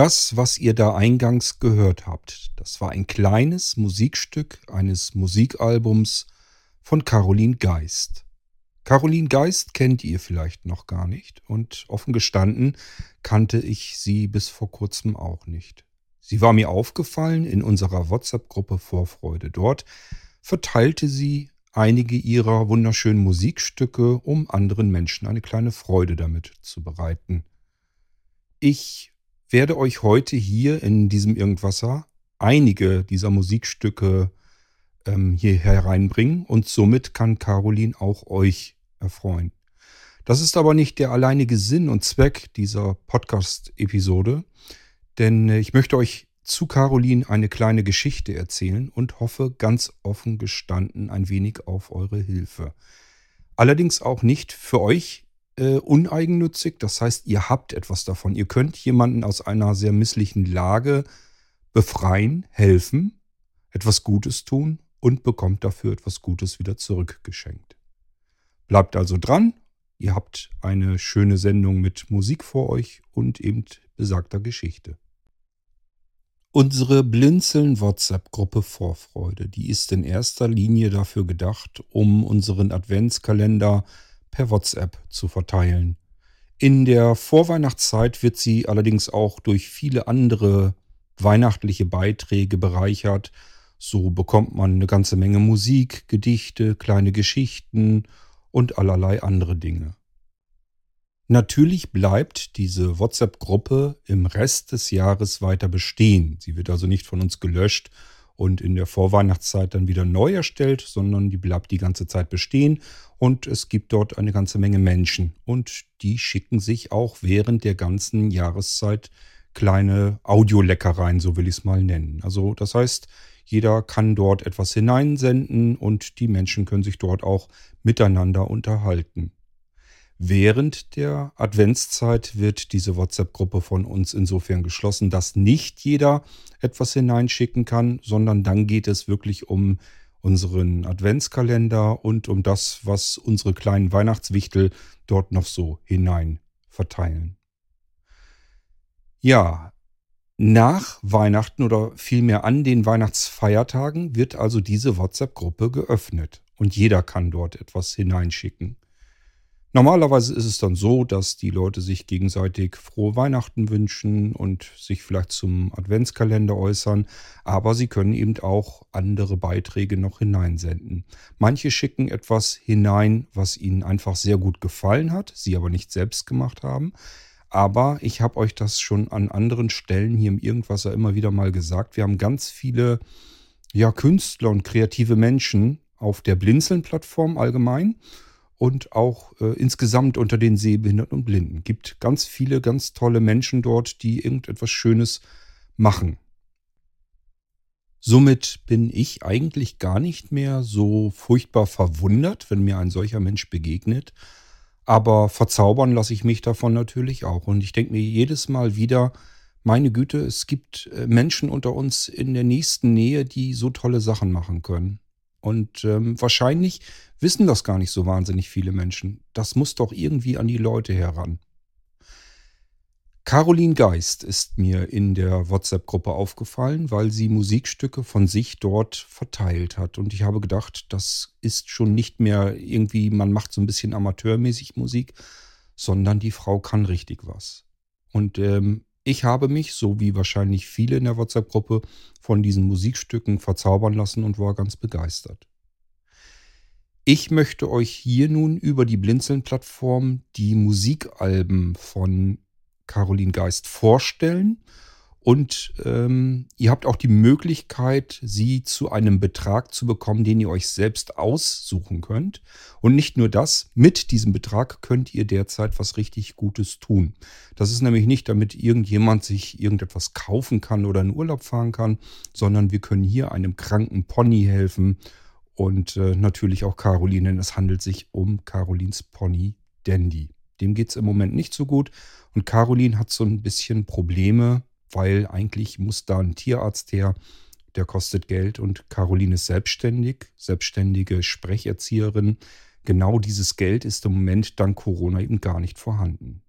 Das, was ihr da eingangs gehört habt, das war ein kleines Musikstück eines Musikalbums von Caroline Geist. Caroline Geist kennt ihr vielleicht noch gar nicht und offen gestanden kannte ich sie bis vor kurzem auch nicht. Sie war mir aufgefallen in unserer WhatsApp-Gruppe Vorfreude. Dort verteilte sie einige ihrer wunderschönen Musikstücke, um anderen Menschen eine kleine Freude damit zu bereiten. Ich werde euch heute hier in diesem Irgendwasser einige dieser Musikstücke ähm, hier hereinbringen und somit kann Caroline auch euch erfreuen. Das ist aber nicht der alleinige Sinn und Zweck dieser Podcast-Episode, denn äh, ich möchte euch zu Caroline eine kleine Geschichte erzählen und hoffe ganz offen gestanden ein wenig auf eure Hilfe. Allerdings auch nicht für euch äh, uneigennützig. Das heißt, ihr habt etwas davon. Ihr könnt jemanden aus einer sehr misslichen Lage befreien, helfen, etwas Gutes tun und bekommt dafür etwas Gutes wieder zurückgeschenkt. Bleibt also dran. Ihr habt eine schöne Sendung mit Musik vor euch und eben besagter Geschichte. Unsere Blinzeln-WhatsApp-Gruppe Vorfreude, die ist in erster Linie dafür gedacht, um unseren Adventskalender per WhatsApp zu verteilen. In der Vorweihnachtszeit wird sie allerdings auch durch viele andere weihnachtliche Beiträge bereichert. So bekommt man eine ganze Menge Musik, Gedichte, kleine Geschichten und allerlei andere Dinge. Natürlich bleibt diese WhatsApp-Gruppe im Rest des Jahres weiter bestehen. Sie wird also nicht von uns gelöscht und in der Vorweihnachtszeit dann wieder neu erstellt, sondern die bleibt die ganze Zeit bestehen und es gibt dort eine ganze Menge Menschen und die schicken sich auch während der ganzen Jahreszeit kleine Audioleckereien, so will ich es mal nennen. Also das heißt, jeder kann dort etwas hineinsenden und die Menschen können sich dort auch miteinander unterhalten. Während der Adventszeit wird diese WhatsApp-Gruppe von uns insofern geschlossen, dass nicht jeder etwas hineinschicken kann, sondern dann geht es wirklich um unseren Adventskalender und um das, was unsere kleinen Weihnachtswichtel dort noch so hinein verteilen. Ja, nach Weihnachten oder vielmehr an den Weihnachtsfeiertagen wird also diese WhatsApp-Gruppe geöffnet und jeder kann dort etwas hineinschicken. Normalerweise ist es dann so, dass die Leute sich gegenseitig frohe Weihnachten wünschen und sich vielleicht zum Adventskalender äußern, aber sie können eben auch andere Beiträge noch hineinsenden. Manche schicken etwas hinein, was ihnen einfach sehr gut gefallen hat, sie aber nicht selbst gemacht haben. Aber ich habe euch das schon an anderen Stellen hier im Irgendwasser immer wieder mal gesagt. Wir haben ganz viele ja, Künstler und kreative Menschen auf der Blinzeln-Plattform allgemein und auch äh, insgesamt unter den Sehbehinderten und Blinden. Gibt ganz viele, ganz tolle Menschen dort, die irgendetwas Schönes machen. Somit bin ich eigentlich gar nicht mehr so furchtbar verwundert, wenn mir ein solcher Mensch begegnet. Aber verzaubern lasse ich mich davon natürlich auch. Und ich denke mir jedes Mal wieder, meine Güte, es gibt äh, Menschen unter uns in der nächsten Nähe, die so tolle Sachen machen können. Und ähm, wahrscheinlich wissen das gar nicht so wahnsinnig viele Menschen. Das muss doch irgendwie an die Leute heran. Caroline Geist ist mir in der WhatsApp-Gruppe aufgefallen, weil sie Musikstücke von sich dort verteilt hat. Und ich habe gedacht, das ist schon nicht mehr irgendwie, man macht so ein bisschen amateurmäßig Musik, sondern die Frau kann richtig was. Und ähm, ich habe mich, so wie wahrscheinlich viele in der WhatsApp-Gruppe, von diesen Musikstücken verzaubern lassen und war ganz begeistert. Ich möchte euch hier nun über die Blinzeln-Plattform die Musikalben von Caroline Geist vorstellen und ähm, ihr habt auch die Möglichkeit, sie zu einem Betrag zu bekommen, den ihr euch selbst aussuchen könnt. Und nicht nur das, mit diesem Betrag könnt ihr derzeit was richtig Gutes tun. Das ist nämlich nicht, damit irgendjemand sich irgendetwas kaufen kann oder in Urlaub fahren kann, sondern wir können hier einem kranken Pony helfen und äh, natürlich auch Caroline, denn es handelt sich um Carolins Pony Dandy. Dem geht es im Moment nicht so gut und Caroline hat so ein bisschen Probleme weil eigentlich muss da ein Tierarzt her, der kostet Geld und Caroline ist selbstständig, selbstständige Sprecherzieherin. Genau dieses Geld ist im Moment dank Corona eben gar nicht vorhanden.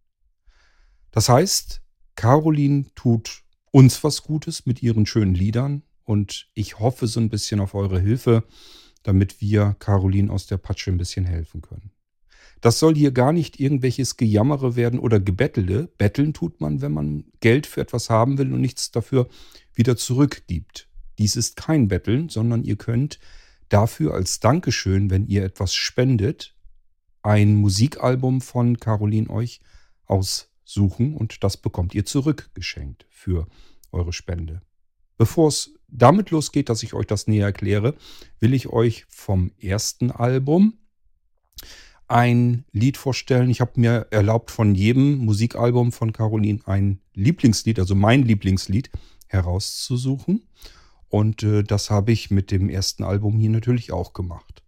Das heißt, Caroline tut uns was Gutes mit ihren schönen Liedern und ich hoffe so ein bisschen auf eure Hilfe, damit wir Caroline aus der Patsche ein bisschen helfen können. Das soll hier gar nicht irgendwelches Gejammere werden oder Gebettele. Betteln tut man, wenn man Geld für etwas haben will und nichts dafür wieder zurückgibt. Dies ist kein Betteln, sondern ihr könnt dafür als Dankeschön, wenn ihr etwas spendet, ein Musikalbum von Caroline euch aussuchen und das bekommt ihr zurückgeschenkt für eure Spende. Bevor es damit losgeht, dass ich euch das näher erkläre, will ich euch vom ersten Album ein Lied vorstellen. Ich habe mir erlaubt, von jedem Musikalbum von Caroline ein Lieblingslied, also mein Lieblingslied, herauszusuchen. Und äh, das habe ich mit dem ersten Album hier natürlich auch gemacht.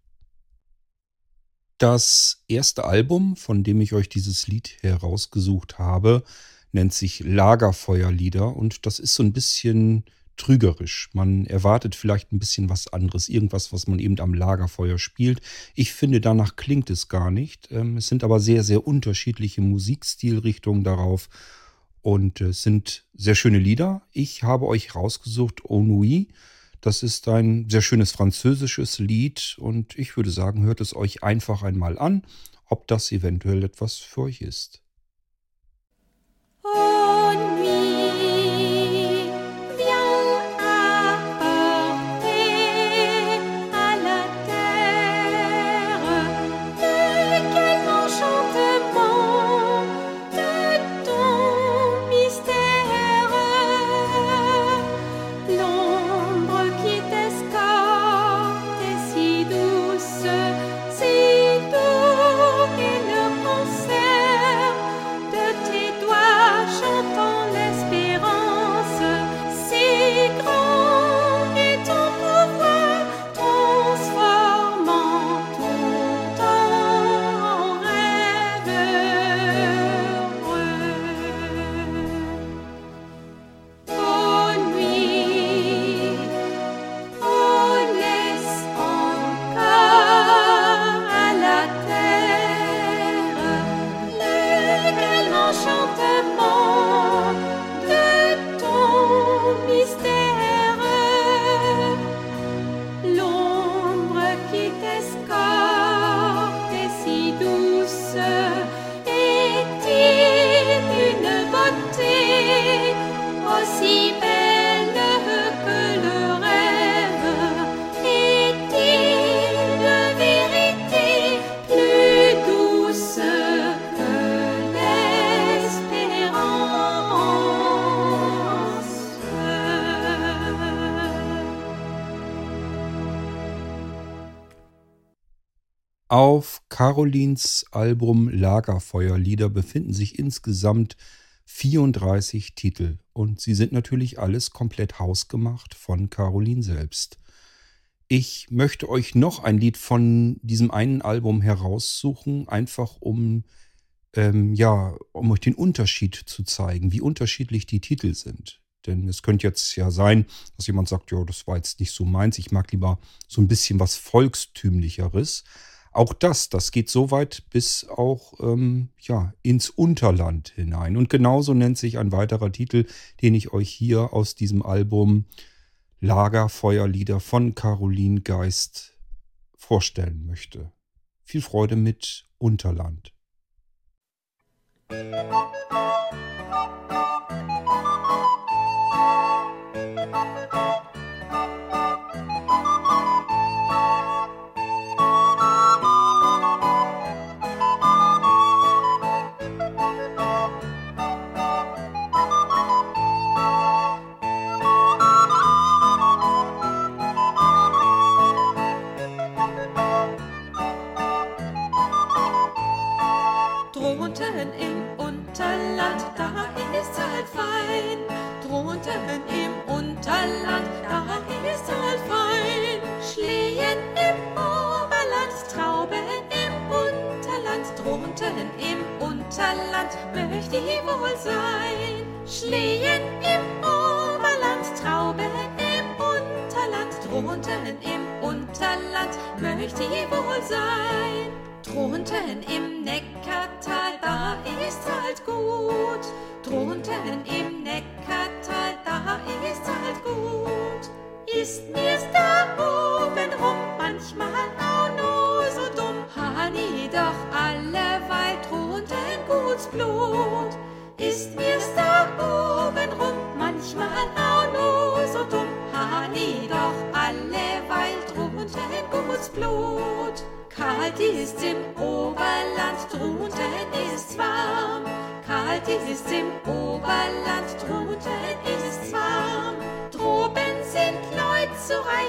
Das erste Album, von dem ich euch dieses Lied herausgesucht habe, nennt sich Lagerfeuerlieder und das ist so ein bisschen trügerisch. Man erwartet vielleicht ein bisschen was anderes, irgendwas, was man eben am Lagerfeuer spielt. Ich finde, danach klingt es gar nicht. Ähm, es sind aber sehr, sehr unterschiedliche Musikstilrichtungen darauf und es sind sehr schöne Lieder. Ich habe euch rausgesucht Onui. Das ist ein sehr schönes französisches Lied und ich würde sagen, hört es euch einfach einmal an, ob das eventuell etwas für euch ist. Auf Carolins Album Lagerfeuerlieder befinden sich insgesamt 34 Titel und sie sind natürlich alles komplett hausgemacht von Caroline selbst. Ich möchte euch noch ein Lied von diesem einen Album heraussuchen, einfach um ähm, ja, um euch den Unterschied zu zeigen, wie unterschiedlich die Titel sind. Denn es könnte jetzt ja sein, dass jemand sagt, ja, das war jetzt nicht so meins, ich mag lieber so ein bisschen was Volkstümlicheres. Auch das, das geht so weit bis auch ähm, ja, ins Unterland hinein. Und genauso nennt sich ein weiterer Titel, den ich euch hier aus diesem Album Lagerfeuerlieder von Caroline Geist vorstellen möchte. Viel Freude mit Unterland. Musik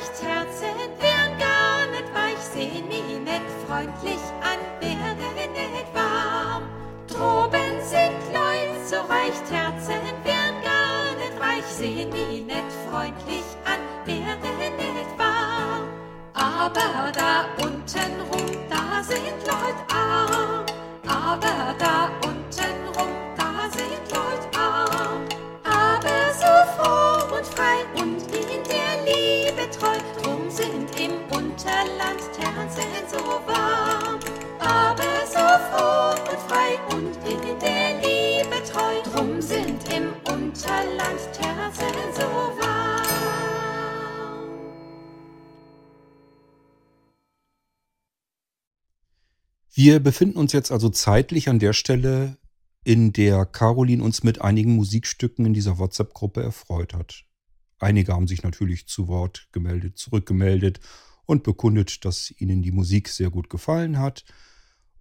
so recht Herzen, wären gar nicht weich, sehen mich nicht freundlich an, werden nicht warm. Droben sind Leute so recht Herzen, wären gar nicht weich, sehen mich nicht freundlich an, werden nicht warm. Aber da unten Wir befinden uns jetzt also zeitlich an der Stelle, in der Caroline uns mit einigen Musikstücken in dieser WhatsApp-Gruppe erfreut hat. Einige haben sich natürlich zu Wort gemeldet, zurückgemeldet und bekundet, dass ihnen die Musik sehr gut gefallen hat.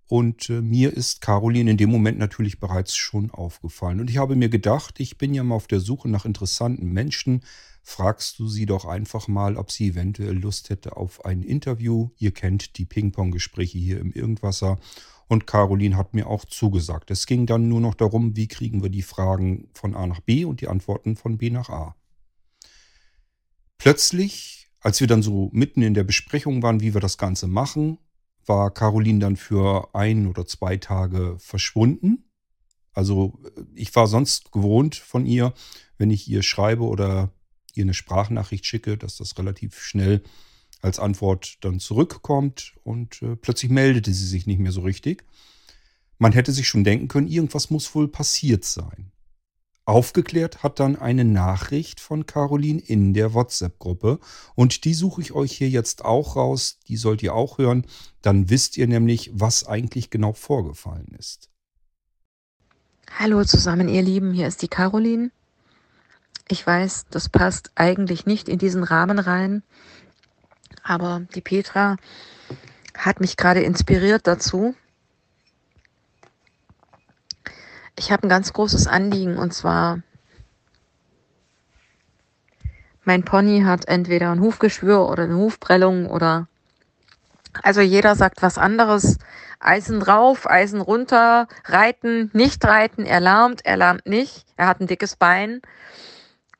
Und äh, mir ist Caroline in dem Moment natürlich bereits schon aufgefallen. Und ich habe mir gedacht, ich bin ja mal auf der Suche nach interessanten Menschen. Fragst du sie doch einfach mal, ob sie eventuell Lust hätte auf ein Interview. Ihr kennt die Ping-Pong-Gespräche hier im Irgendwasser. Und Caroline hat mir auch zugesagt. Es ging dann nur noch darum, wie kriegen wir die Fragen von A nach B und die Antworten von B nach A. Plötzlich, als wir dann so mitten in der Besprechung waren, wie wir das Ganze machen, war Caroline dann für ein oder zwei Tage verschwunden. Also ich war sonst gewohnt von ihr, wenn ich ihr schreibe oder ihr eine Sprachnachricht schicke, dass das relativ schnell als Antwort dann zurückkommt und äh, plötzlich meldete sie sich nicht mehr so richtig. Man hätte sich schon denken können, irgendwas muss wohl passiert sein. Aufgeklärt hat dann eine Nachricht von Caroline in der WhatsApp-Gruppe und die suche ich euch hier jetzt auch raus, die sollt ihr auch hören, dann wisst ihr nämlich, was eigentlich genau vorgefallen ist. Hallo zusammen, ihr Lieben, hier ist die Caroline. Ich weiß, das passt eigentlich nicht in diesen Rahmen rein, aber die Petra hat mich gerade inspiriert dazu. Ich habe ein ganz großes Anliegen und zwar mein Pony hat entweder ein Hufgeschwür oder eine Hufprellung oder also jeder sagt was anderes. Eisen drauf, Eisen runter, reiten, nicht reiten, er lahmt, er lahmt nicht, er hat ein dickes Bein.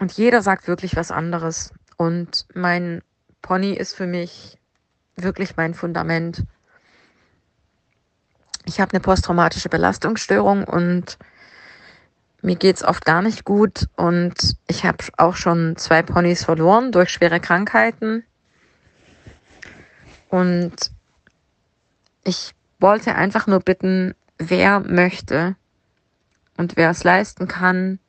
Und jeder sagt wirklich was anderes. Und mein Pony ist für mich wirklich mein Fundament. Ich habe eine posttraumatische Belastungsstörung und mir geht's oft gar nicht gut und ich habe auch schon zwei Ponys verloren durch schwere Krankheiten. Und ich wollte einfach nur bitten, wer möchte und wer es leisten kann,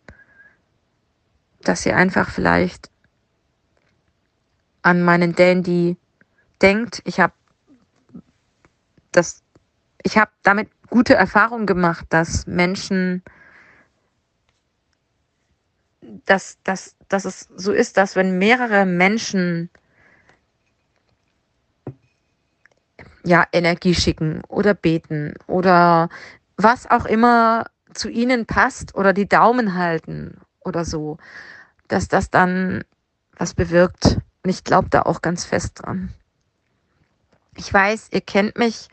dass ihr einfach vielleicht an meinen Dandy denkt. Ich habe das, ich habe damit gute Erfahrungen gemacht, dass Menschen, dass, dass, dass es so ist, dass wenn mehrere Menschen ja Energie schicken oder beten oder was auch immer zu ihnen passt oder die Daumen halten oder so, dass das dann was bewirkt. Und ich glaube da auch ganz fest dran. Ich weiß, ihr kennt mich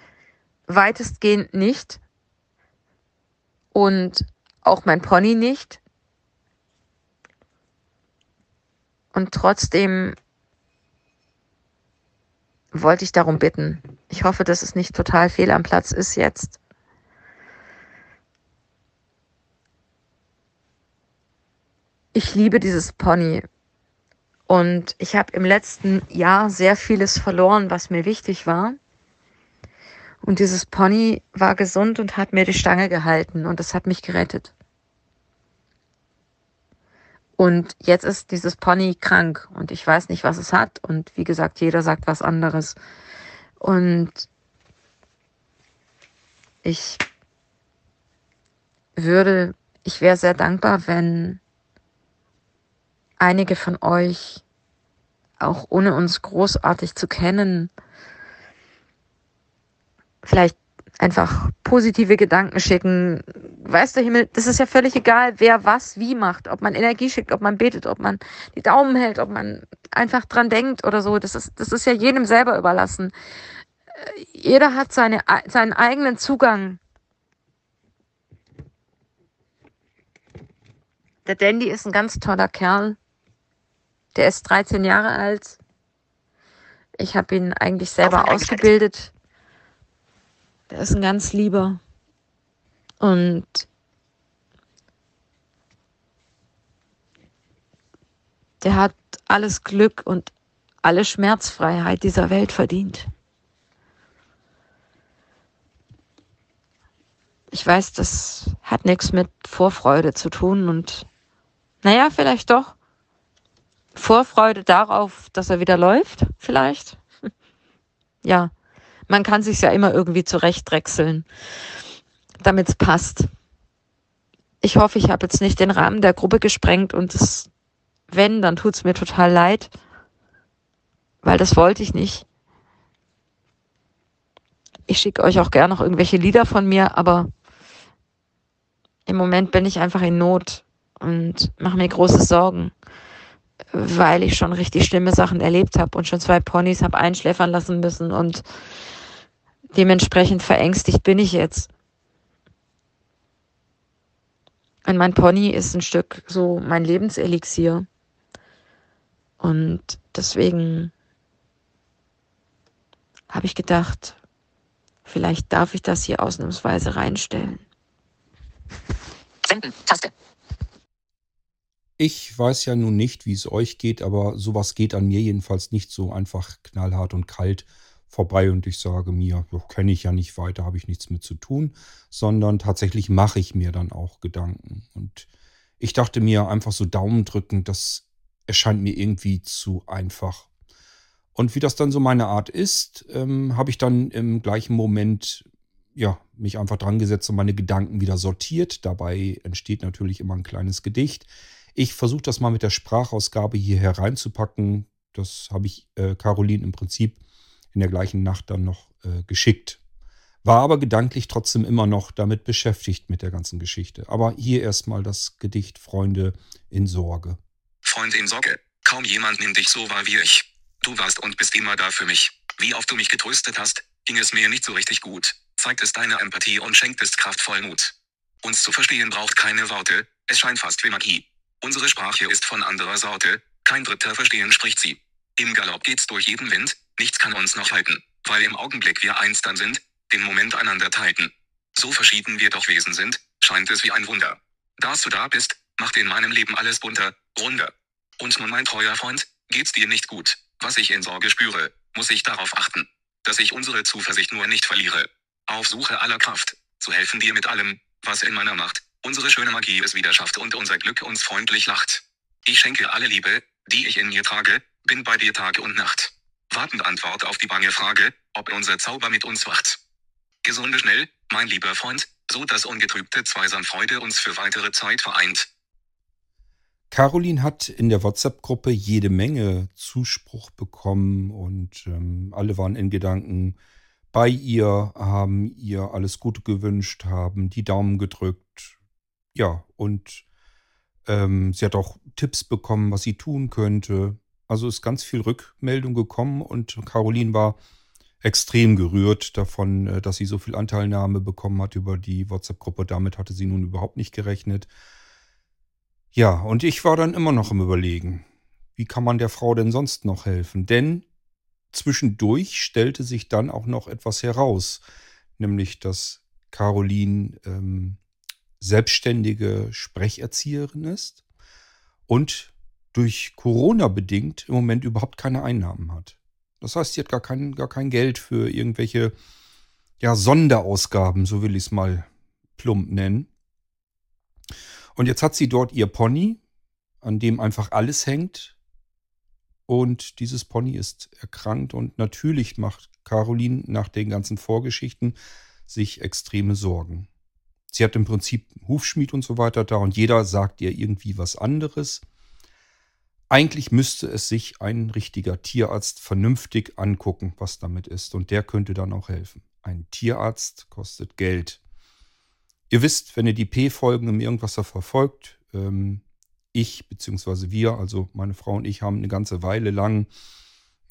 weitestgehend nicht und auch mein Pony nicht. Und trotzdem wollte ich darum bitten. Ich hoffe, dass es nicht total fehl am Platz ist jetzt. Ich liebe dieses Pony. Und ich habe im letzten Jahr sehr vieles verloren, was mir wichtig war. Und dieses Pony war gesund und hat mir die Stange gehalten und das hat mich gerettet. Und jetzt ist dieses Pony krank und ich weiß nicht, was es hat. Und wie gesagt, jeder sagt was anderes. Und ich würde, ich wäre sehr dankbar, wenn einige von euch, auch ohne uns großartig zu kennen, vielleicht einfach positive Gedanken schicken. Weißt du, Himmel, das ist ja völlig egal, wer was wie macht. Ob man Energie schickt, ob man betet, ob man die Daumen hält, ob man einfach dran denkt oder so. Das ist, das ist ja jedem selber überlassen. Äh, jeder hat seine, seinen eigenen Zugang. Der Dandy ist ein ganz toller Kerl. Der ist 13 Jahre alt. Ich habe ihn eigentlich selber ausgebildet. Der ist ein ganz lieber. Und der hat alles Glück und alle Schmerzfreiheit dieser Welt verdient. Ich weiß, das hat nichts mit Vorfreude zu tun und naja, vielleicht doch. Vorfreude darauf, dass er wieder läuft, vielleicht. ja, man kann sich ja immer irgendwie zurechtdrechseln, damit es passt. Ich hoffe, ich habe jetzt nicht den Rahmen der Gruppe gesprengt und es, wenn, dann tut es mir total leid, weil das wollte ich nicht. Ich schicke euch auch gerne noch irgendwelche Lieder von mir, aber im Moment bin ich einfach in Not und mache mir große Sorgen weil ich schon richtig schlimme Sachen erlebt habe und schon zwei Ponys habe einschläfern lassen müssen und dementsprechend verängstigt bin ich jetzt. Und mein Pony ist ein Stück so mein Lebenselixier. Und deswegen habe ich gedacht, vielleicht darf ich das hier ausnahmsweise reinstellen. Senden, Taste. Ich weiß ja nun nicht, wie es euch geht, aber sowas geht an mir jedenfalls nicht so einfach knallhart und kalt vorbei und ich sage mir, kenne ich ja nicht weiter, habe ich nichts mit zu tun, sondern tatsächlich mache ich mir dann auch Gedanken. Und ich dachte mir einfach so Daumen drücken, das erscheint mir irgendwie zu einfach. Und wie das dann so meine Art ist, ähm, habe ich dann im gleichen Moment ja, mich einfach dran gesetzt und meine Gedanken wieder sortiert. Dabei entsteht natürlich immer ein kleines Gedicht. Ich versuche das mal mit der Sprachausgabe hier hereinzupacken. Das habe ich äh, Caroline im Prinzip in der gleichen Nacht dann noch äh, geschickt. War aber gedanklich trotzdem immer noch damit beschäftigt mit der ganzen Geschichte. Aber hier erstmal das Gedicht Freunde in Sorge. Freund in Sorge. Kaum jemand nimmt dich so wahr wie ich. Du warst und bist immer da für mich. Wie oft du mich getröstet hast, ging es mir nicht so richtig gut. Zeigtest deine Empathie und schenktest kraftvoll Mut. Uns zu verstehen braucht keine Worte, es scheint fast wie Magie. Unsere Sprache ist von anderer Sorte, kein Dritter verstehen spricht sie. Im Galopp geht's durch jeden Wind, nichts kann uns noch halten, weil im Augenblick wir eins dann sind, den Moment einander teilten. So verschieden wir doch Wesen sind, scheint es wie ein Wunder. Dass du da bist, macht in meinem Leben alles bunter, runder. Und nun mein treuer Freund, geht's dir nicht gut, was ich in Sorge spüre, muss ich darauf achten, dass ich unsere Zuversicht nur nicht verliere. Auf Suche aller Kraft, zu helfen dir mit allem, was in meiner Macht, Unsere schöne Magie es wieder schafft und unser Glück uns freundlich lacht. Ich schenke alle Liebe, die ich in mir trage, bin bei dir Tag und Nacht. Wartend Antwort auf die bange Frage, ob unser Zauber mit uns wacht. Gesunde schnell, mein lieber Freund, so dass ungetrübte Zweisam Freude uns für weitere Zeit vereint. Caroline hat in der WhatsApp-Gruppe jede Menge Zuspruch bekommen und ähm, alle waren in Gedanken bei ihr, haben ihr alles Gute gewünscht, haben die Daumen gedrückt, ja, und ähm, sie hat auch Tipps bekommen, was sie tun könnte. Also ist ganz viel Rückmeldung gekommen und Caroline war extrem gerührt davon, äh, dass sie so viel Anteilnahme bekommen hat über die WhatsApp-Gruppe. Damit hatte sie nun überhaupt nicht gerechnet. Ja, und ich war dann immer noch im Überlegen, wie kann man der Frau denn sonst noch helfen? Denn zwischendurch stellte sich dann auch noch etwas heraus, nämlich dass Caroline ähm, selbstständige Sprecherzieherin ist und durch Corona bedingt im Moment überhaupt keine Einnahmen hat. Das heißt, sie hat gar kein, gar kein Geld für irgendwelche ja, Sonderausgaben, so will ich es mal plump nennen. Und jetzt hat sie dort ihr Pony, an dem einfach alles hängt. Und dieses Pony ist erkrankt und natürlich macht Caroline nach den ganzen Vorgeschichten sich extreme Sorgen. Sie hat im Prinzip Hufschmied und so weiter da und jeder sagt ihr irgendwie was anderes. Eigentlich müsste es sich ein richtiger Tierarzt vernünftig angucken, was damit ist. Und der könnte dann auch helfen. Ein Tierarzt kostet Geld. Ihr wisst, wenn ihr die P-Folgen im Irgendwasser verfolgt, ähm, ich bzw. wir, also meine Frau und ich, haben eine ganze Weile lang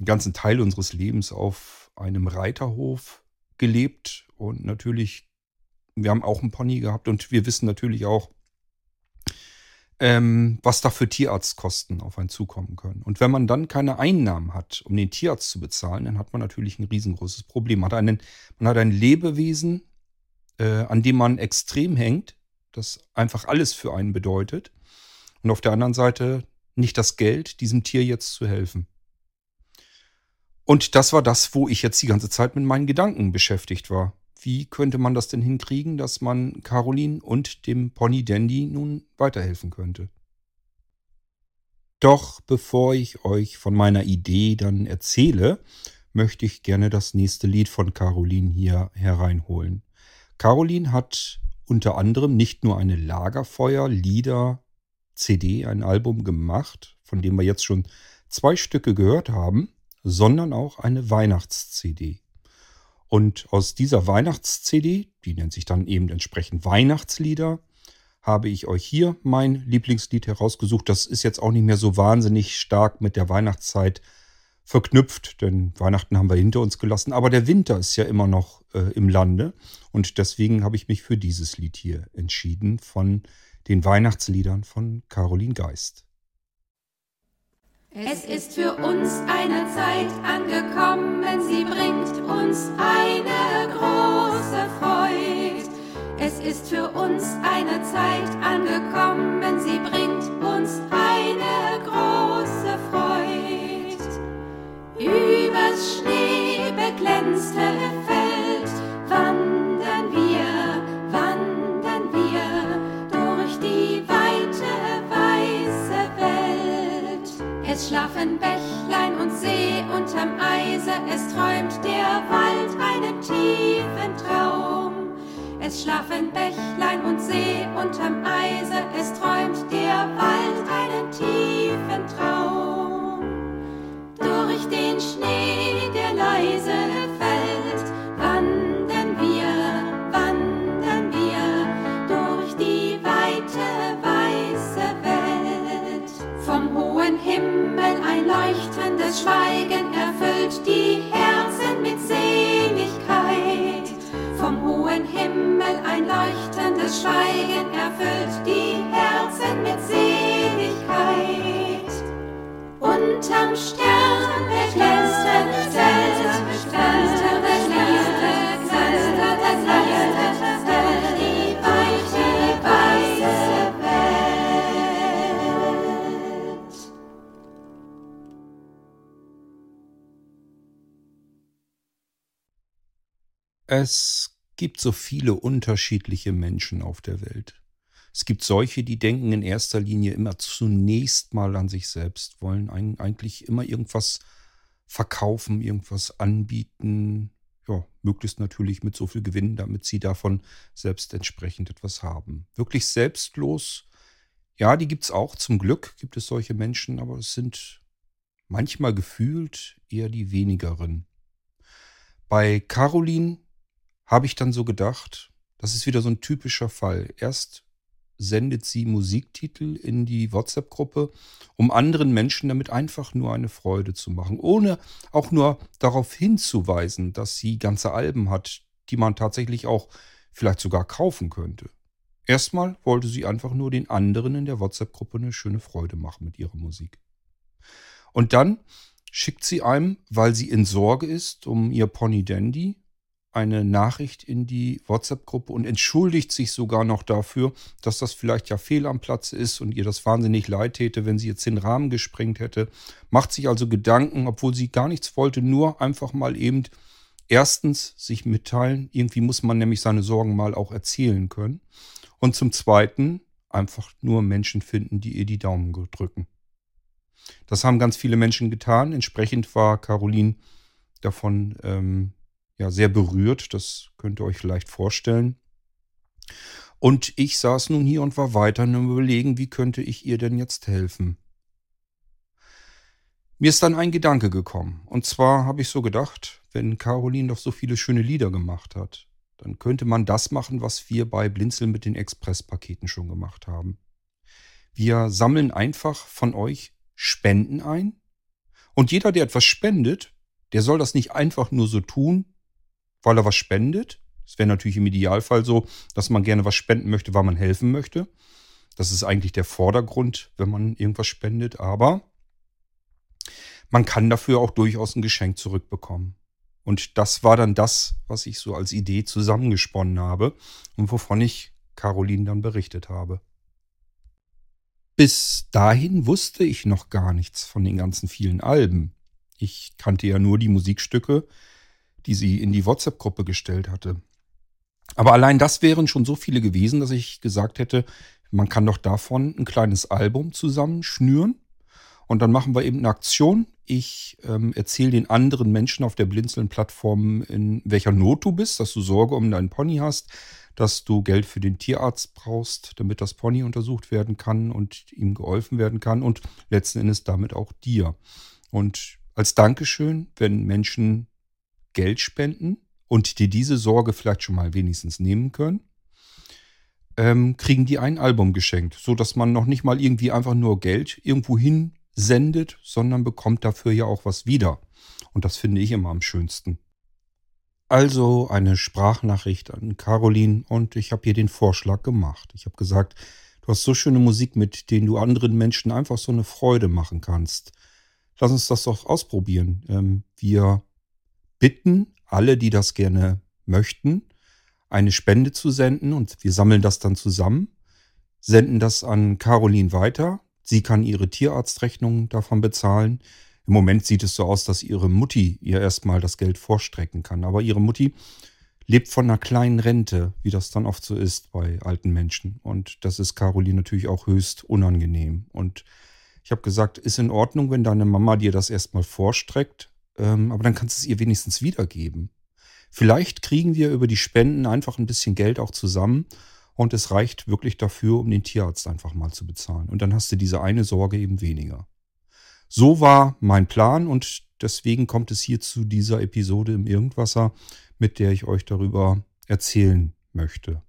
einen ganzen Teil unseres Lebens auf einem Reiterhof gelebt und natürlich, wir haben auch einen Pony gehabt und wir wissen natürlich auch, ähm, was da für Tierarztkosten auf einen zukommen können. Und wenn man dann keine Einnahmen hat, um den Tierarzt zu bezahlen, dann hat man natürlich ein riesengroßes Problem. Man hat, einen, man hat ein Lebewesen, äh, an dem man extrem hängt, das einfach alles für einen bedeutet. Und auf der anderen Seite nicht das Geld, diesem Tier jetzt zu helfen. Und das war das, wo ich jetzt die ganze Zeit mit meinen Gedanken beschäftigt war. Wie könnte man das denn hinkriegen, dass man Caroline und dem Pony Dandy nun weiterhelfen könnte? Doch bevor ich euch von meiner Idee dann erzähle, möchte ich gerne das nächste Lied von Caroline hier hereinholen. Caroline hat unter anderem nicht nur eine Lagerfeuer-Lieder-CD, ein Album gemacht, von dem wir jetzt schon zwei Stücke gehört haben, sondern auch eine Weihnachts-CD. Und aus dieser Weihnachts-CD, die nennt sich dann eben entsprechend Weihnachtslieder, habe ich euch hier mein Lieblingslied herausgesucht. Das ist jetzt auch nicht mehr so wahnsinnig stark mit der Weihnachtszeit verknüpft, denn Weihnachten haben wir hinter uns gelassen, aber der Winter ist ja immer noch äh, im Lande und deswegen habe ich mich für dieses Lied hier entschieden von den Weihnachtsliedern von Caroline Geist. Es ist für uns eine Zeit angekommen, sie bringt uns eine große Freude. Es ist für uns eine Zeit angekommen, sie bringt uns eine so viele unterschiedliche Menschen auf der Welt. Es gibt solche, die denken in erster Linie immer zunächst mal an sich selbst, wollen eigentlich immer irgendwas verkaufen, irgendwas anbieten, ja, möglichst natürlich mit so viel Gewinn, damit sie davon selbst entsprechend etwas haben. Wirklich selbstlos, ja, die gibt es auch, zum Glück gibt es solche Menschen, aber es sind manchmal gefühlt eher die wenigeren. Bei Caroline habe ich dann so gedacht, das ist wieder so ein typischer Fall. Erst sendet sie Musiktitel in die WhatsApp-Gruppe, um anderen Menschen damit einfach nur eine Freude zu machen, ohne auch nur darauf hinzuweisen, dass sie ganze Alben hat, die man tatsächlich auch vielleicht sogar kaufen könnte. Erstmal wollte sie einfach nur den anderen in der WhatsApp-Gruppe eine schöne Freude machen mit ihrer Musik. Und dann schickt sie einem, weil sie in Sorge ist um ihr Pony Dandy, eine Nachricht in die WhatsApp-Gruppe und entschuldigt sich sogar noch dafür, dass das vielleicht ja fehl am Platze ist und ihr das wahnsinnig leid täte, wenn sie jetzt den Rahmen gesprengt hätte. Macht sich also Gedanken, obwohl sie gar nichts wollte, nur einfach mal eben erstens sich mitteilen. Irgendwie muss man nämlich seine Sorgen mal auch erzählen können. Und zum Zweiten einfach nur Menschen finden, die ihr die Daumen drücken. Das haben ganz viele Menschen getan. Entsprechend war Caroline davon ähm, ja sehr berührt. Das könnt ihr euch vielleicht vorstellen. Und ich saß nun hier und war weiter am Überlegen, wie könnte ich ihr denn jetzt helfen. Mir ist dann ein Gedanke gekommen. Und zwar habe ich so gedacht, wenn Caroline doch so viele schöne Lieder gemacht hat, dann könnte man das machen, was wir bei Blinzeln mit den Expresspaketen schon gemacht haben. Wir sammeln einfach von euch Spenden ein. Und jeder, der etwas spendet, der soll das nicht einfach nur so tun, weil er was spendet. Es wäre natürlich im Idealfall so, dass man gerne was spenden möchte, weil man helfen möchte. Das ist eigentlich der Vordergrund, wenn man irgendwas spendet. Aber man kann dafür auch durchaus ein Geschenk zurückbekommen. Und das war dann das, was ich so als Idee zusammengesponnen habe und wovon ich Caroline dann berichtet habe. Bis dahin wusste ich noch gar nichts von den ganzen vielen Alben. Ich kannte ja nur die Musikstücke, die sie in die WhatsApp-Gruppe gestellt hatte. Aber allein das wären schon so viele gewesen, dass ich gesagt hätte, man kann doch davon ein kleines Album zusammenschnüren und dann machen wir eben eine Aktion. Ich ähm, erzähle den anderen Menschen auf der Blinzeln-Plattform, in welcher Not du bist, dass du Sorge um deinen Pony hast, dass du Geld für den Tierarzt brauchst, damit das Pony untersucht werden kann und ihm geholfen werden kann und letzten Endes damit auch dir. Und als Dankeschön, wenn Menschen Geld spenden und dir diese Sorge vielleicht schon mal wenigstens nehmen können, ähm, kriegen die ein Album geschenkt, sodass man noch nicht mal irgendwie einfach nur Geld irgendwo hin sendet, sondern bekommt dafür ja auch was wieder. Und das finde ich immer am schönsten. Also eine Sprachnachricht an Caroline und ich habe ihr den Vorschlag gemacht. Ich habe gesagt, du hast so schöne Musik, mit denen du anderen Menschen einfach so eine Freude machen kannst. Lass uns das doch ausprobieren. Ähm, wir bitten alle, die das gerne möchten, eine Spende zu senden und wir sammeln das dann zusammen, senden das an Caroline weiter. Sie kann ihre Tierarztrechnung davon bezahlen. Im Moment sieht es so aus, dass ihre Mutti ihr erstmal das Geld vorstrecken kann. Aber ihre Mutti lebt von einer kleinen Rente, wie das dann oft so ist bei alten Menschen. Und das ist Caroline natürlich auch höchst unangenehm. Und ich habe gesagt, ist in Ordnung, wenn deine Mama dir das erstmal vorstreckt, ähm, aber dann kannst du es ihr wenigstens wiedergeben. Vielleicht kriegen wir über die Spenden einfach ein bisschen Geld auch zusammen und es reicht wirklich dafür, um den Tierarzt einfach mal zu bezahlen. Und dann hast du diese eine Sorge eben weniger. So war mein Plan und deswegen kommt es hier zu dieser Episode im Irgendwasser, mit der ich euch darüber erzählen möchte.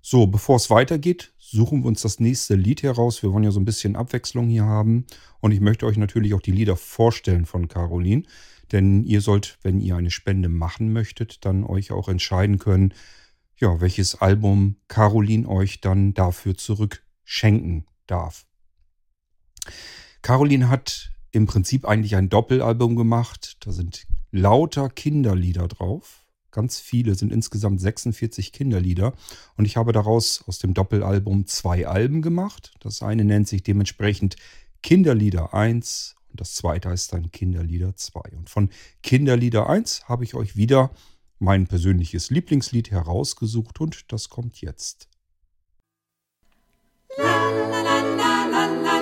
So, bevor es weitergeht, suchen wir uns das nächste Lied heraus. Wir wollen ja so ein bisschen Abwechslung hier haben. Und ich möchte euch natürlich auch die Lieder vorstellen von Caroline. Denn ihr sollt, wenn ihr eine Spende machen möchtet, dann euch auch entscheiden können, ja, welches Album Caroline euch dann dafür zurückschenken darf. Caroline hat im Prinzip eigentlich ein Doppelalbum gemacht. Da sind lauter Kinderlieder drauf. Ganz viele, sind insgesamt 46 Kinderlieder. Und ich habe daraus aus dem Doppelalbum zwei Alben gemacht. Das eine nennt sich dementsprechend Kinderlieder 1 und das zweite heißt dann Kinderlieder 2. Und von Kinderlieder 1 habe ich euch wieder mein persönliches Lieblingslied herausgesucht und das kommt jetzt. La, la, la,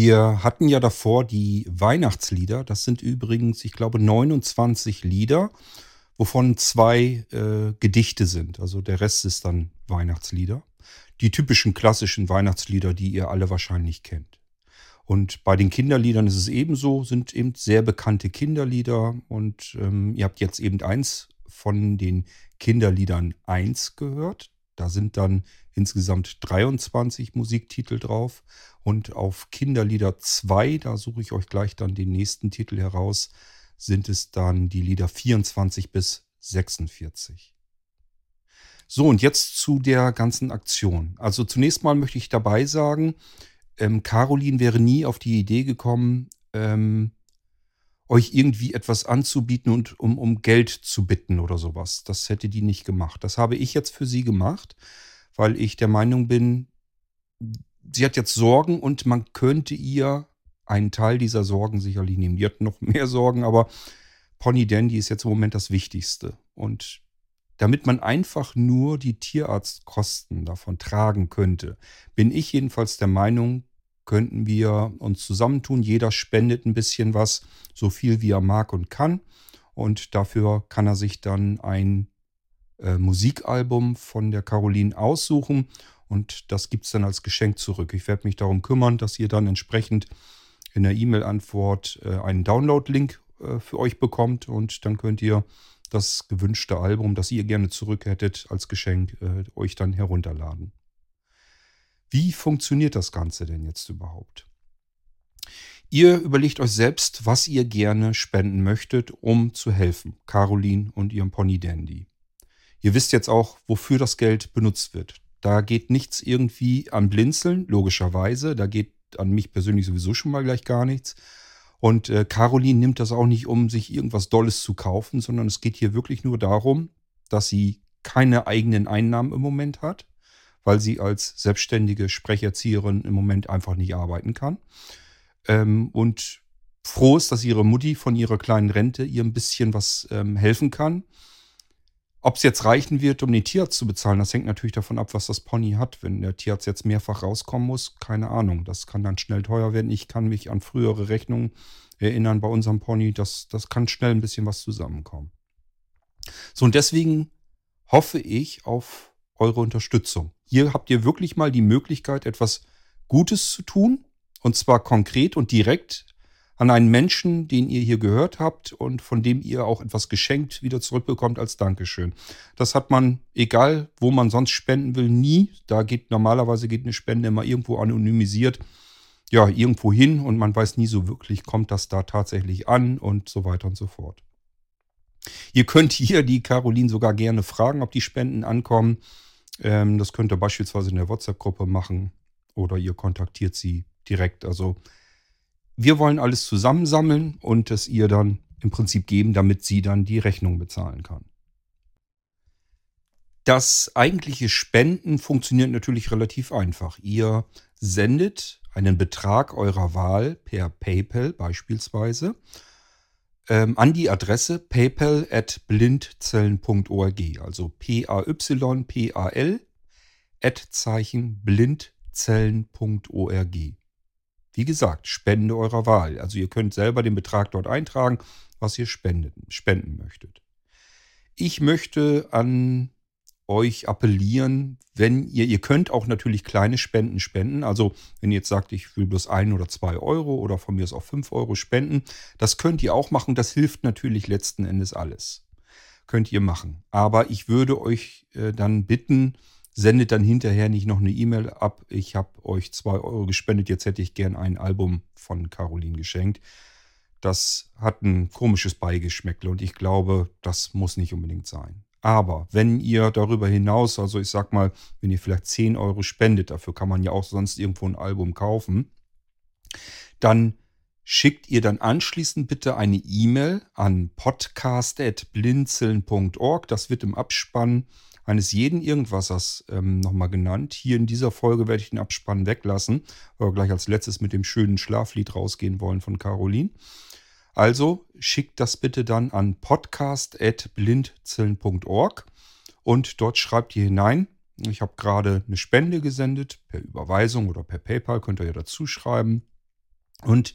Wir hatten ja davor die Weihnachtslieder. Das sind übrigens, ich glaube, 29 Lieder, wovon zwei äh, Gedichte sind. Also der Rest ist dann Weihnachtslieder. Die typischen klassischen Weihnachtslieder, die ihr alle wahrscheinlich kennt. Und bei den Kinderliedern ist es ebenso, sind eben sehr bekannte Kinderlieder. Und ähm, ihr habt jetzt eben eins von den Kinderliedern 1 gehört. Da sind dann insgesamt 23 Musiktitel drauf. Und auf Kinderlieder 2, da suche ich euch gleich dann den nächsten Titel heraus, sind es dann die Lieder 24 bis 46. So, und jetzt zu der ganzen Aktion. Also zunächst mal möchte ich dabei sagen, ähm, Caroline wäre nie auf die Idee gekommen, ähm, euch irgendwie etwas anzubieten und um, um Geld zu bitten oder sowas. Das hätte die nicht gemacht. Das habe ich jetzt für sie gemacht, weil ich der Meinung bin, sie hat jetzt Sorgen und man könnte ihr einen Teil dieser Sorgen sicherlich nehmen. Die hat noch mehr Sorgen, aber Pony Dandy ist jetzt im Moment das Wichtigste. Und damit man einfach nur die Tierarztkosten davon tragen könnte, bin ich jedenfalls der Meinung, könnten wir uns zusammentun. Jeder spendet ein bisschen was, so viel wie er mag und kann. Und dafür kann er sich dann ein äh, Musikalbum von der Caroline aussuchen. Und das gibt es dann als Geschenk zurück. Ich werde mich darum kümmern, dass ihr dann entsprechend in der E-Mail-Antwort äh, einen Download-Link äh, für euch bekommt. Und dann könnt ihr das gewünschte Album, das ihr gerne zurück hättet, als Geschenk äh, euch dann herunterladen. Wie funktioniert das Ganze denn jetzt überhaupt? Ihr überlegt euch selbst, was ihr gerne spenden möchtet, um zu helfen. Caroline und ihrem Pony Dandy. Ihr wisst jetzt auch, wofür das Geld benutzt wird. Da geht nichts irgendwie an Blinzeln, logischerweise. Da geht an mich persönlich sowieso schon mal gleich gar nichts. Und äh, Caroline nimmt das auch nicht, um sich irgendwas Dolles zu kaufen, sondern es geht hier wirklich nur darum, dass sie keine eigenen Einnahmen im Moment hat weil sie als selbstständige Sprecherzieherin im Moment einfach nicht arbeiten kann. Ähm, und froh ist, dass ihre Mutti von ihrer kleinen Rente ihr ein bisschen was ähm, helfen kann. Ob es jetzt reichen wird, um den Tierarzt zu bezahlen, das hängt natürlich davon ab, was das Pony hat. Wenn der Tierarzt jetzt mehrfach rauskommen muss, keine Ahnung. Das kann dann schnell teuer werden. Ich kann mich an frühere Rechnungen erinnern bei unserem Pony. Das, das kann schnell ein bisschen was zusammenkommen. So, und deswegen hoffe ich auf eure Unterstützung. Hier habt ihr wirklich mal die Möglichkeit, etwas Gutes zu tun. Und zwar konkret und direkt an einen Menschen, den ihr hier gehört habt und von dem ihr auch etwas geschenkt wieder zurückbekommt als Dankeschön. Das hat man, egal wo man sonst spenden will, nie. Da geht normalerweise geht eine Spende immer irgendwo anonymisiert, ja, irgendwo hin und man weiß nie so wirklich, kommt das da tatsächlich an und so weiter und so fort. Ihr könnt hier die Caroline sogar gerne fragen, ob die Spenden ankommen. Ähm, das könnt ihr beispielsweise in der WhatsApp-Gruppe machen oder ihr kontaktiert sie direkt. Also wir wollen alles zusammensammeln und es ihr dann im Prinzip geben, damit sie dann die Rechnung bezahlen kann. Das eigentliche Spenden funktioniert natürlich relativ einfach. Ihr sendet einen Betrag eurer Wahl per PayPal beispielsweise ähm, an die Adresse paypal at blindzellen.org, also P-A-Y-P-A-L at Zeichen blindzellen.org. Wie gesagt, Spende eurer Wahl. Also ihr könnt selber den Betrag dort eintragen, was ihr spenden, spenden möchtet. Ich möchte an euch appellieren, wenn ihr, ihr könnt auch natürlich kleine Spenden spenden. Also wenn ihr jetzt sagt, ich will bloß ein oder zwei Euro oder von mir aus auch fünf Euro spenden, das könnt ihr auch machen. Das hilft natürlich letzten Endes alles. Könnt ihr machen. Aber ich würde euch äh, dann bitten, sendet dann hinterher nicht noch eine E-Mail ab. Ich habe euch zwei Euro gespendet, jetzt hätte ich gern ein Album von Caroline geschenkt. Das hat ein komisches Beigeschmäckle und ich glaube, das muss nicht unbedingt sein. Aber wenn ihr darüber hinaus, also ich sag mal, wenn ihr vielleicht 10 Euro spendet, dafür kann man ja auch sonst irgendwo ein Album kaufen, dann schickt ihr dann anschließend bitte eine E-Mail an podcast.blinzeln.org. Das wird im Abspann eines jeden Irgendwassers ähm, nochmal genannt. Hier in dieser Folge werde ich den Abspann weglassen, weil wir gleich als letztes mit dem schönen Schlaflied rausgehen wollen von Caroline. Also schickt das bitte dann an podcast.blindzellen.org und dort schreibt ihr hinein. Ich habe gerade eine Spende gesendet, per Überweisung oder per PayPal könnt ihr ja dazu schreiben. Und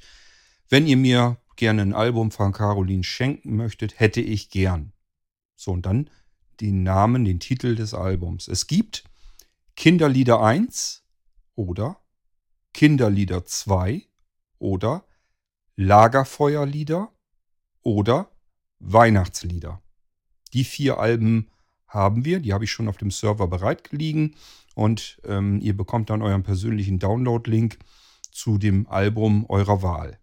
wenn ihr mir gerne ein Album von Caroline schenken möchtet, hätte ich gern. So, und dann den Namen, den Titel des Albums. Es gibt Kinderlieder 1 oder Kinderlieder 2 oder Lagerfeuerlieder oder Weihnachtslieder. Die vier Alben haben wir, die habe ich schon auf dem Server bereit liegen und ähm, ihr bekommt dann euren persönlichen Download-Link zu dem Album eurer Wahl.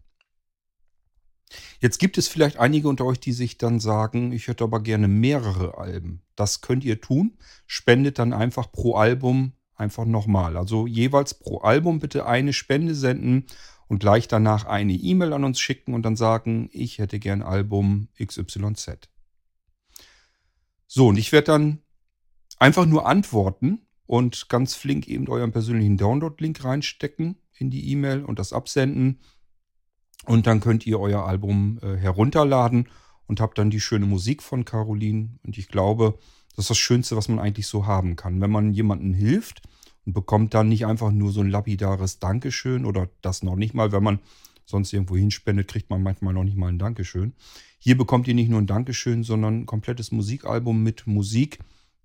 Jetzt gibt es vielleicht einige unter euch, die sich dann sagen, ich hätte aber gerne mehrere Alben. Das könnt ihr tun. Spendet dann einfach pro Album einfach nochmal. Also jeweils pro Album bitte eine Spende senden und gleich danach eine E-Mail an uns schicken und dann sagen, ich hätte gern Album XYZ. So, und ich werde dann einfach nur antworten und ganz flink eben euren persönlichen Download-Link reinstecken in die E-Mail und das absenden. Und dann könnt ihr euer Album äh, herunterladen und habt dann die schöne Musik von Caroline. Und ich glaube, das ist das Schönste, was man eigentlich so haben kann. Wenn man jemandem hilft und bekommt dann nicht einfach nur so ein lapidares Dankeschön oder das noch nicht mal, wenn man sonst irgendwo hinspendet, kriegt man manchmal noch nicht mal ein Dankeschön. Hier bekommt ihr nicht nur ein Dankeschön, sondern ein komplettes Musikalbum mit Musik,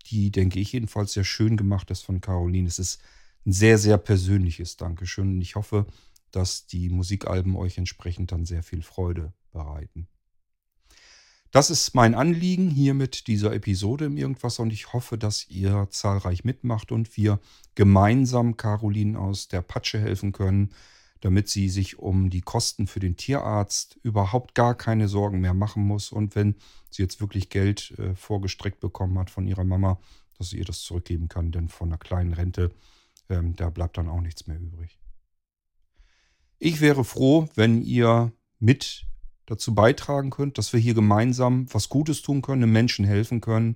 die, denke ich, jedenfalls sehr schön gemacht ist von Caroline. Es ist ein sehr, sehr persönliches Dankeschön und ich hoffe, dass die Musikalben euch entsprechend dann sehr viel Freude bereiten. Das ist mein Anliegen hier mit dieser Episode im Irgendwas und ich hoffe, dass ihr zahlreich mitmacht und wir gemeinsam Caroline aus der Patsche helfen können, damit sie sich um die Kosten für den Tierarzt überhaupt gar keine Sorgen mehr machen muss und wenn sie jetzt wirklich Geld äh, vorgestreckt bekommen hat von ihrer Mama, dass sie ihr das zurückgeben kann, denn von einer kleinen Rente, ähm, da bleibt dann auch nichts mehr übrig. Ich wäre froh, wenn ihr mit dazu beitragen könnt, dass wir hier gemeinsam was Gutes tun können, einem Menschen helfen können.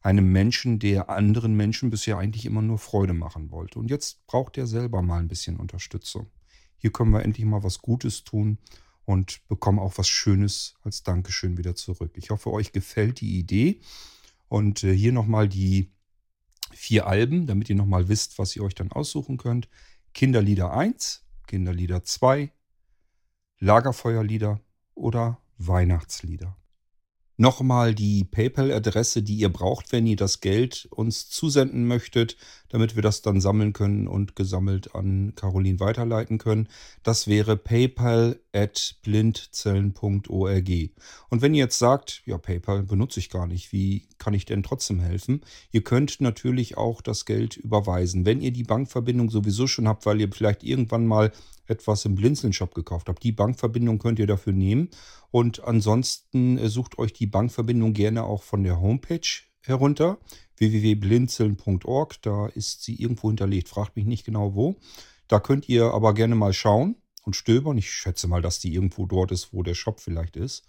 Einem Menschen, der anderen Menschen bisher eigentlich immer nur Freude machen wollte. Und jetzt braucht er selber mal ein bisschen Unterstützung. Hier können wir endlich mal was Gutes tun und bekommen auch was Schönes als Dankeschön wieder zurück. Ich hoffe, euch gefällt die Idee. Und äh, hier nochmal die vier Alben, damit ihr nochmal wisst, was ihr euch dann aussuchen könnt. Kinderlieder 1, Kinderlieder 2, Lagerfeuerlieder oder Weihnachtslieder. Nochmal die PayPal-Adresse, die ihr braucht, wenn ihr das Geld uns zusenden möchtet, damit wir das dann sammeln können und gesammelt an Caroline weiterleiten können. Das wäre paypal.blindzellen.org. Und wenn ihr jetzt sagt, ja, PayPal benutze ich gar nicht, wie kann ich denn trotzdem helfen? Ihr könnt natürlich auch das Geld überweisen. Wenn ihr die Bankverbindung sowieso schon habt, weil ihr vielleicht irgendwann mal etwas im Blinzeln-Shop gekauft habt. Die Bankverbindung könnt ihr dafür nehmen. Und ansonsten äh, sucht euch die Bankverbindung gerne auch von der Homepage herunter. www.blinzeln.org. Da ist sie irgendwo hinterlegt. Fragt mich nicht genau wo. Da könnt ihr aber gerne mal schauen und stöbern. Ich schätze mal, dass die irgendwo dort ist, wo der Shop vielleicht ist.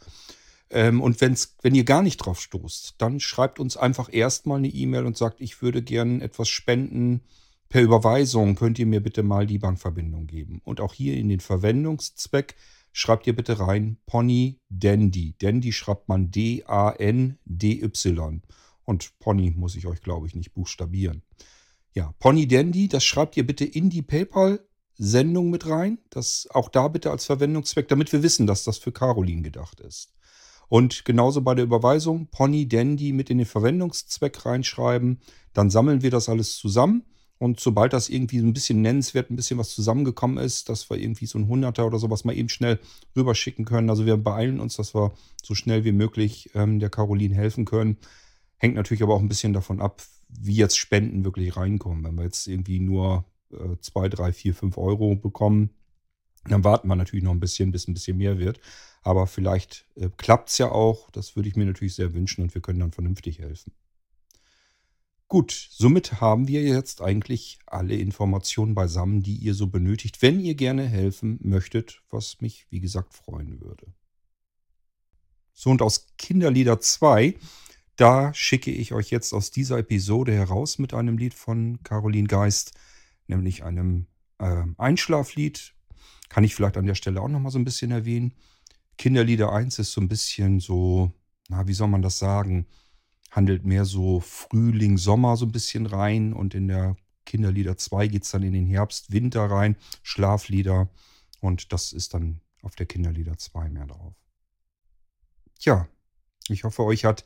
Ähm, und wenn's, wenn ihr gar nicht drauf stoßt, dann schreibt uns einfach erstmal eine E-Mail und sagt, ich würde gerne etwas spenden Per Überweisung könnt ihr mir bitte mal die Bankverbindung geben. Und auch hier in den Verwendungszweck schreibt ihr bitte rein Pony Dandy. Dandy schreibt man D-A-N-D-Y. Und Pony muss ich euch, glaube ich, nicht buchstabieren. Ja, Pony Dandy, das schreibt ihr bitte in die PayPal-Sendung mit rein. Das auch da bitte als Verwendungszweck, damit wir wissen, dass das für Caroline gedacht ist. Und genauso bei der Überweisung Pony Dandy mit in den Verwendungszweck reinschreiben. Dann sammeln wir das alles zusammen und sobald das irgendwie so ein bisschen nennenswert, ein bisschen was zusammengekommen ist, dass wir irgendwie so ein Hunderter oder sowas mal eben schnell rüberschicken können. Also wir beeilen uns, dass wir so schnell wie möglich ähm, der Caroline helfen können. Hängt natürlich aber auch ein bisschen davon ab, wie jetzt Spenden wirklich reinkommen. Wenn wir jetzt irgendwie nur äh, zwei, drei, vier, fünf Euro bekommen, dann warten wir natürlich noch ein bisschen, bis ein bisschen mehr wird. Aber vielleicht äh, klappt es ja auch. Das würde ich mir natürlich sehr wünschen und wir können dann vernünftig helfen. Gut, somit haben wir jetzt eigentlich alle Informationen beisammen, die ihr so benötigt, wenn ihr gerne helfen möchtet, was mich, wie gesagt, freuen würde. So, und aus Kinderlieder 2, da schicke ich euch jetzt aus dieser Episode heraus mit einem Lied von Caroline Geist, nämlich einem äh, Einschlaflied. Kann ich vielleicht an der Stelle auch nochmal so ein bisschen erwähnen. Kinderlieder 1 ist so ein bisschen so, na, wie soll man das sagen? Handelt mehr so Frühling, Sommer so ein bisschen rein und in der Kinderlieder 2 geht es dann in den Herbst, Winter rein, Schlaflieder. Und das ist dann auf der Kinderlieder 2 mehr drauf. Tja, ich hoffe, euch hat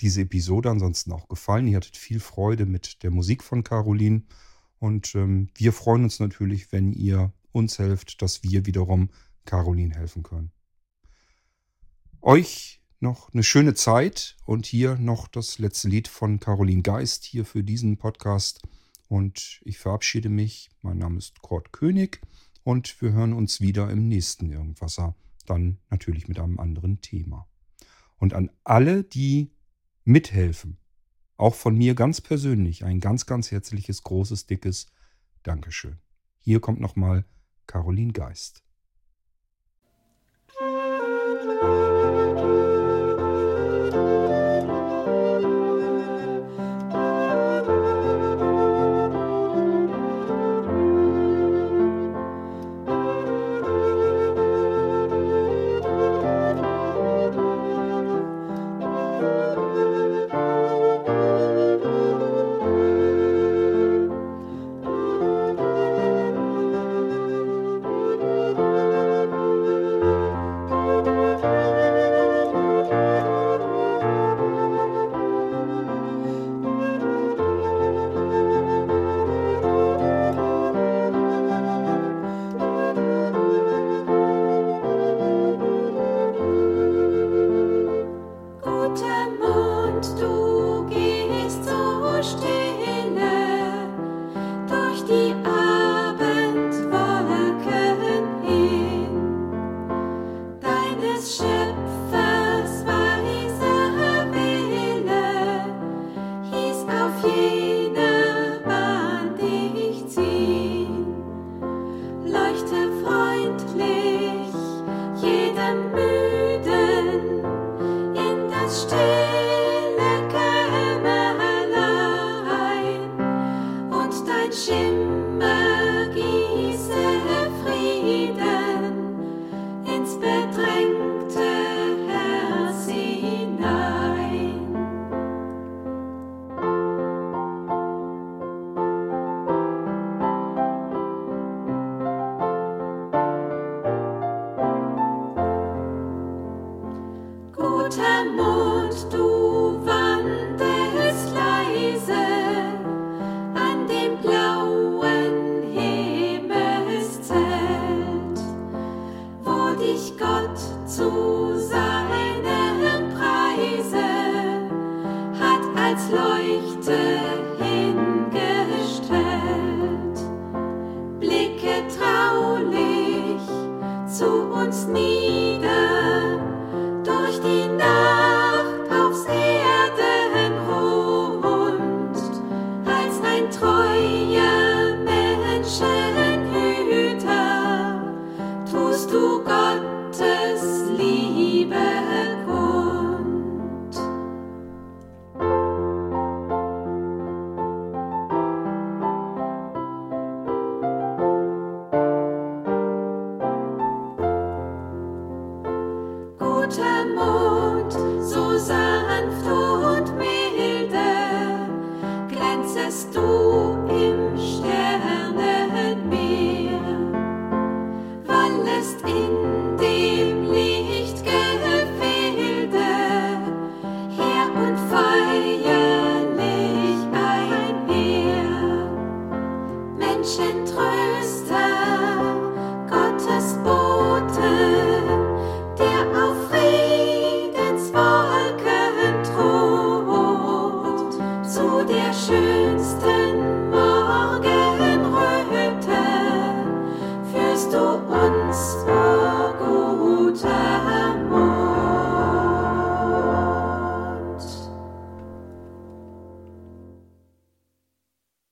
diese Episode ansonsten auch gefallen. Ihr hattet viel Freude mit der Musik von Caroline. Und ähm, wir freuen uns natürlich, wenn ihr uns helft, dass wir wiederum Caroline helfen können. Euch noch eine schöne Zeit und hier noch das letzte Lied von Caroline Geist hier für diesen Podcast. Und ich verabschiede mich. Mein Name ist Kurt König und wir hören uns wieder im nächsten Irgendwasser. Dann natürlich mit einem anderen Thema. Und an alle, die mithelfen, auch von mir ganz persönlich ein ganz, ganz herzliches, großes, dickes Dankeschön. Hier kommt nochmal Caroline Geist.